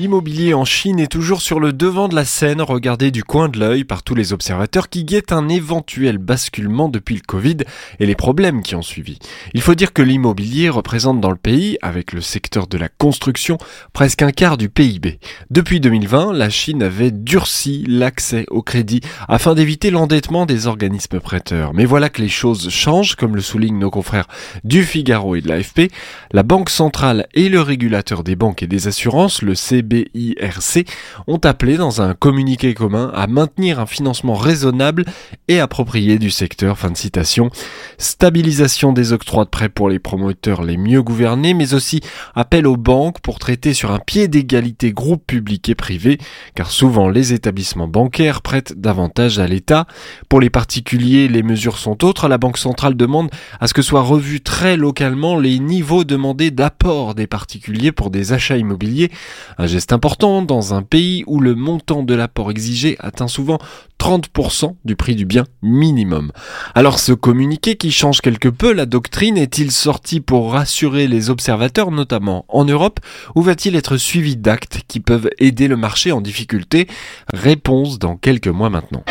L'immobilier en Chine est toujours sur le devant de la scène, regardé du coin de l'œil par tous les observateurs qui guettent un éventuel basculement depuis le Covid et les problèmes qui ont suivi. Il faut dire que l'immobilier représente dans le pays, avec le secteur de la construction, presque un quart du PIB. Depuis 2020, la Chine avait durci l'accès au crédit afin d'éviter l'endettement des organismes prêteurs. Mais voilà que les choses changent, comme le soulignent nos confrères du Figaro et de l'AFP. La Banque centrale et le régulateur des banques et des assurances, le CB BIRC ont appelé dans un communiqué commun à maintenir un financement raisonnable et approprié du secteur. Fin de citation. Stabilisation des octrois de prêts pour les promoteurs les mieux gouvernés, mais aussi appel aux banques pour traiter sur un pied d'égalité groupe public et privé, car souvent les établissements bancaires prêtent davantage à l'État. Pour les particuliers, les mesures sont autres. La Banque centrale demande à ce que soient revus très localement les niveaux demandés d'apport des particuliers pour des achats immobiliers. Un geste important dans un pays où le montant de l'apport exigé atteint souvent 30% du prix du bien minimum. Alors ce communiqué qui change quelque peu la doctrine est-il sorti pour rassurer les observateurs, notamment en Europe, ou va-t-il être suivi d'actes qui peuvent aider le marché en difficulté? Réponse dans quelques mois maintenant.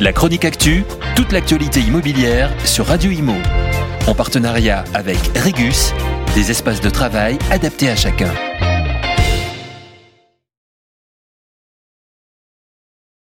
La chronique actu, toute l'actualité immobilière sur Radio Imo. En partenariat avec Regus, des espaces de travail adaptés à chacun.